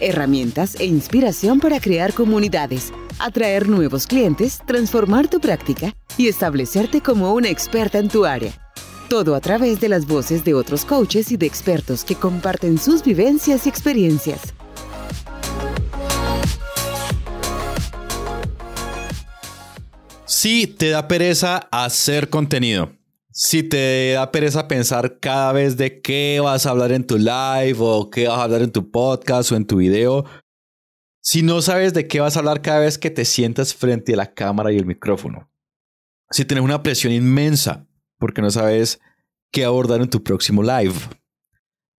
herramientas e inspiración para crear comunidades, atraer nuevos clientes, transformar tu práctica y establecerte como una experta en tu área. Todo a través de las voces de otros coaches y de expertos que comparten sus vivencias y experiencias. Si te da pereza hacer contenido, si te da pereza pensar cada vez de qué vas a hablar en tu live o qué vas a hablar en tu podcast o en tu video, si no sabes de qué vas a hablar cada vez que te sientas frente a la cámara y el micrófono, si tienes una presión inmensa porque no sabes qué abordar en tu próximo live,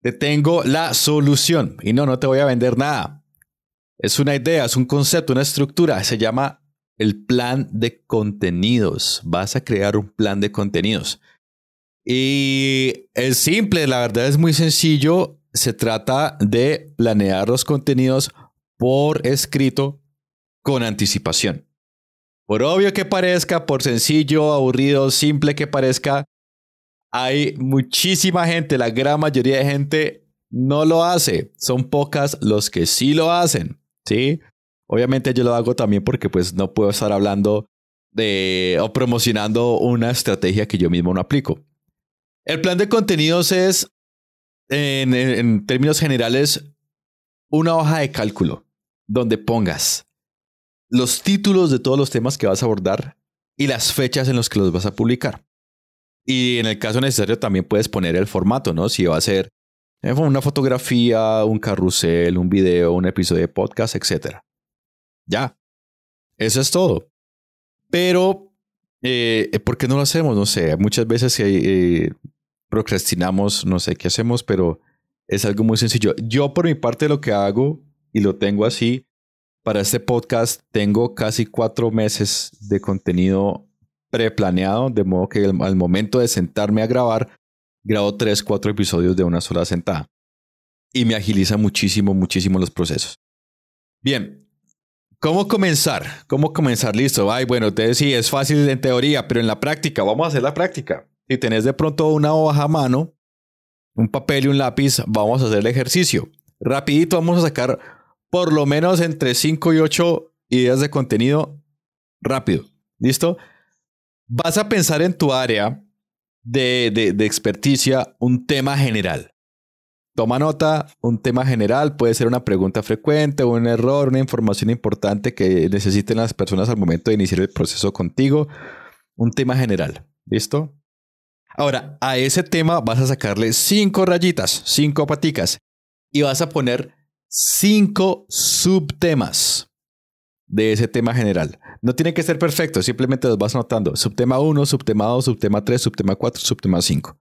te tengo la solución. Y no, no te voy a vender nada. Es una idea, es un concepto, una estructura, se llama el plan de contenidos. Vas a crear un plan de contenidos. Y es simple, la verdad es muy sencillo. Se trata de planear los contenidos por escrito con anticipación. Por obvio que parezca, por sencillo, aburrido, simple que parezca, hay muchísima gente, la gran mayoría de gente no lo hace. Son pocas los que sí lo hacen, ¿sí? Obviamente yo lo hago también porque pues no puedo estar hablando de o promocionando una estrategia que yo mismo no aplico. El plan de contenidos es, en, términos generales, una hoja de cálculo donde pongas los títulos de todos los temas que vas a abordar y las fechas en las que los vas a publicar. Y en el caso necesario también puedes poner el formato, ¿no? Si va a ser eh, una fotografía, un carrusel, un video, un episodio de podcast, etc. Ya. Eso es todo. Pero, eh, ¿por qué no lo hacemos? No sé, muchas veces eh, procrastinamos, no sé qué hacemos, pero es algo muy sencillo. Yo por mi parte lo que hago, y lo tengo así, para este podcast tengo casi cuatro meses de contenido preplaneado, de modo que al momento de sentarme a grabar, grabo tres, cuatro episodios de una sola sentada. Y me agiliza muchísimo, muchísimo los procesos. Bien, ¿Cómo comenzar? ¿Cómo comenzar? Listo. Ay, bueno, te sí, es fácil en teoría, pero en la práctica, vamos a hacer la práctica. Si tenés de pronto una hoja a mano, un papel y un lápiz, vamos a hacer el ejercicio. Rapidito vamos a sacar por lo menos entre 5 y 8 ideas de contenido rápido. ¿Listo? Vas a pensar en tu área de, de, de experticia un tema general. Toma nota, un tema general puede ser una pregunta frecuente, un error, una información importante que necesiten las personas al momento de iniciar el proceso contigo. Un tema general. ¿Listo? Ahora, a ese tema vas a sacarle cinco rayitas, cinco paticas y vas a poner cinco subtemas de ese tema general. No tiene que ser perfecto, simplemente los vas anotando. Subtema 1, subtema 2, subtema 3, subtema 4, subtema 5.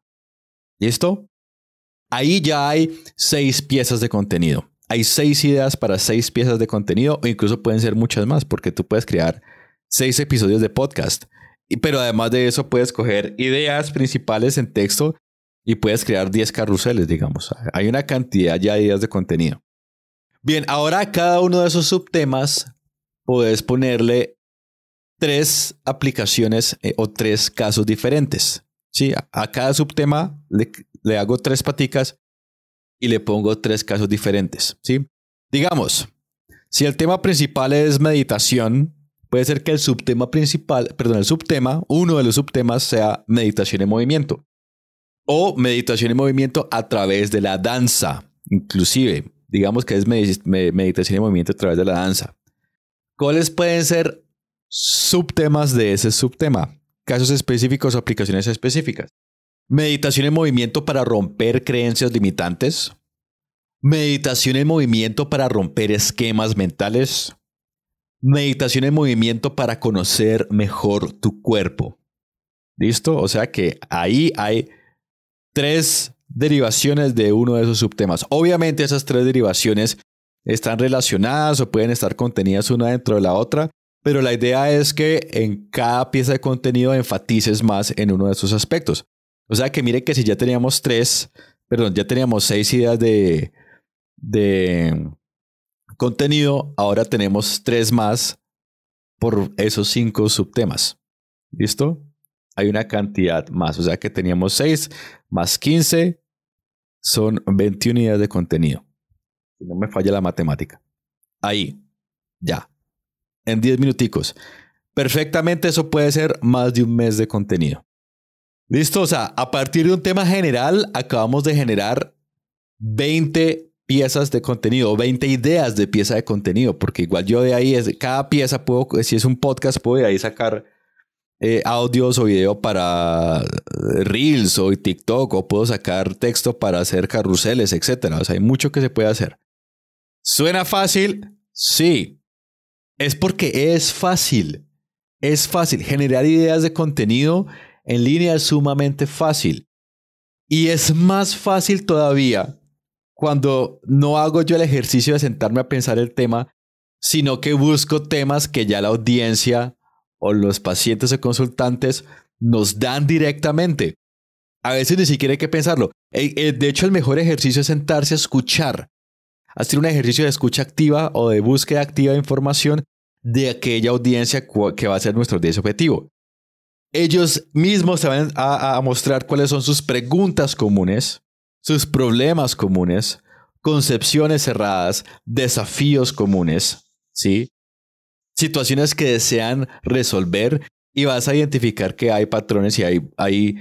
¿Listo? Ahí ya hay seis piezas de contenido. Hay seis ideas para seis piezas de contenido o incluso pueden ser muchas más porque tú puedes crear seis episodios de podcast. Pero además de eso puedes coger ideas principales en texto y puedes crear 10 carruseles, digamos. Hay una cantidad ya de ideas de contenido. Bien, ahora a cada uno de esos subtemas puedes ponerle tres aplicaciones eh, o tres casos diferentes. Sí, a cada subtema le, le hago tres paticas y le pongo tres casos diferentes, ¿sí? Digamos, si el tema principal es meditación, puede ser que el subtema principal, perdón, el subtema, uno de los subtemas sea meditación en movimiento. O meditación en movimiento a través de la danza, inclusive. Digamos que es meditación en movimiento a través de la danza. ¿Cuáles pueden ser subtemas de ese subtema? Casos específicos o aplicaciones específicas. Meditación en movimiento para romper creencias limitantes. Meditación en movimiento para romper esquemas mentales. Meditación en movimiento para conocer mejor tu cuerpo. ¿Listo? O sea que ahí hay tres derivaciones de uno de esos subtemas. Obviamente esas tres derivaciones están relacionadas o pueden estar contenidas una dentro de la otra, pero la idea es que en cada pieza de contenido enfatices más en uno de esos aspectos. O sea que mire que si ya teníamos tres, perdón, ya teníamos seis ideas de, de contenido, ahora tenemos tres más por esos cinco subtemas. ¿Listo? Hay una cantidad más, o sea que teníamos seis más 15 son 21 unidades de contenido. Si no me falla la matemática. Ahí, ya. En 10 minuticos. Perfectamente eso puede ser más de un mes de contenido. Listo, o sea, a partir de un tema general acabamos de generar 20 piezas de contenido, 20 ideas de pieza de contenido, porque igual yo de ahí, cada pieza puedo, si es un podcast, puedo de ahí sacar eh, audios o video para eh, Reels o TikTok, o puedo sacar texto para hacer carruseles, etc. O sea, hay mucho que se puede hacer. ¿Suena fácil? Sí. Es porque es fácil. Es fácil. Generar ideas de contenido en línea es sumamente fácil. Y es más fácil todavía cuando no hago yo el ejercicio de sentarme a pensar el tema, sino que busco temas que ya la audiencia o los pacientes o consultantes nos dan directamente. A veces ni siquiera hay que pensarlo. Eh, eh, de hecho, el mejor ejercicio es sentarse a escuchar. Hacer un ejercicio de escucha activa o de búsqueda activa de información de aquella audiencia que va a ser nuestro audiencia objetivo ellos mismos se van a, mostrar cuáles son sus preguntas comunes, sus problemas comunes, concepciones cerradas, desafíos comunes, ¿sí? Situaciones que desean resolver y vas a identificar que hay patrones y hay, hay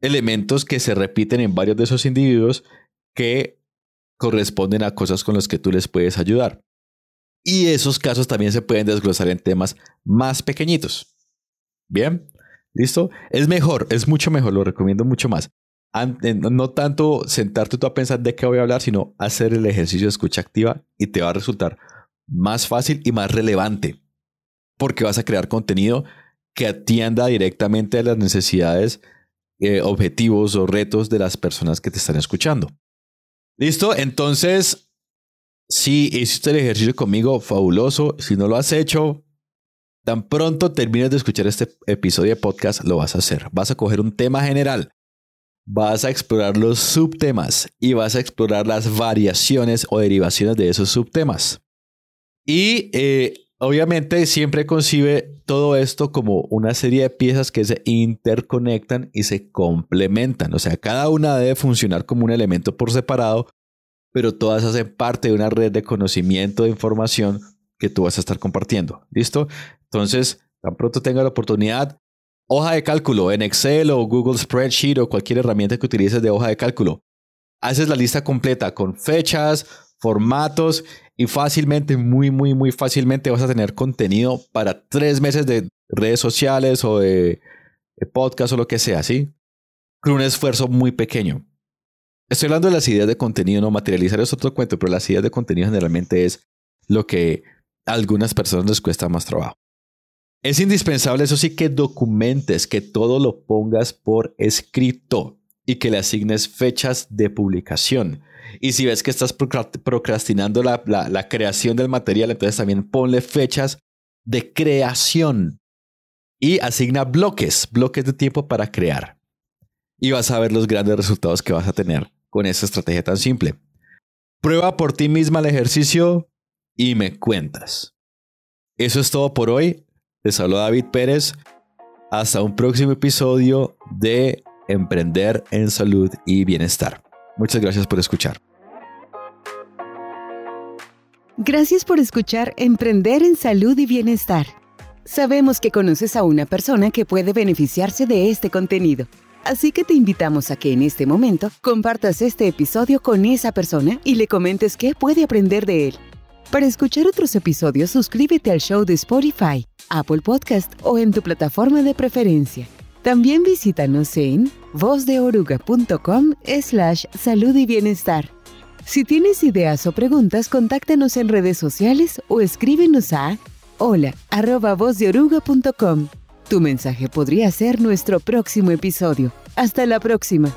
elementos que se repiten en varios de esos individuos que corresponden a cosas con las que tú les puedes ayudar. Y esos casos también se pueden desglosar en temas más pequeñitos. Bien, ¿listo? Es mejor, es mucho mejor, lo recomiendo mucho más. No tanto sentarte tú a pensar de qué voy a hablar, sino hacer el ejercicio de escucha activa y te va a resultar más fácil y más relevante, porque vas a crear contenido que atienda directamente a las necesidades, eh, objetivos o retos de las personas que te están escuchando. ¿Listo? Entonces, si hiciste el ejercicio conmigo, fabuloso. Si no lo has hecho, Tan pronto termines de escuchar este episodio de podcast, lo vas a hacer. Vas a coger un tema general, vas a explorar los subtemas y vas a explorar las variaciones o derivaciones de esos subtemas. Y eh, obviamente siempre concibe todo esto como una serie de piezas que se interconectan y se complementan. O sea, cada una debe funcionar como un elemento por separado, pero todas hacen parte de una red de conocimiento, de información que tú vas a estar compartiendo. ¿Listo? Entonces, tan pronto tenga la oportunidad, hoja de cálculo en Excel o Google Spreadsheet o cualquier herramienta que utilices de hoja de cálculo. Haces la lista completa con fechas, formatos y fácilmente, muy, muy, muy fácilmente vas a tener contenido para tres meses de redes sociales o de, podcast o lo que sea, ¿sí? Con un esfuerzo muy pequeño. Estoy hablando de las ideas de contenido, no materializar es otro cuento, pero las ideas de contenido generalmente es lo que a algunas personas les cuesta más trabajo. Es indispensable, eso sí, que documentes, que todo lo pongas por escrito y que le asignes fechas de publicación. Y si ves que estás procrastinando la, la creación del material, entonces también ponle fechas de creación y asigna bloques, bloques de tiempo para crear. Y vas a ver los grandes resultados que vas a tener con esa estrategia tan simple. Prueba por ti misma el ejercicio y me cuentas. Eso es todo por hoy. Les habló David Pérez. Hasta un próximo episodio de Emprender en Salud y Bienestar. Muchas gracias por escuchar. Gracias por escuchar Emprender en Salud y Bienestar. Sabemos que conoces a una persona que puede beneficiarse de este contenido. Así que te invitamos a que en este momento compartas este episodio con esa persona y le comentes qué puede aprender de él. Para escuchar otros episodios, suscríbete al show de Spotify, Apple Podcast o en tu plataforma de preferencia. También visítanos en vozdeoruga.com slash salud y bienestar. Si tienes ideas o preguntas, contáctanos en redes sociales o escríbenos a hola arroba Tu mensaje podría ser nuestro próximo episodio. Hasta la próxima.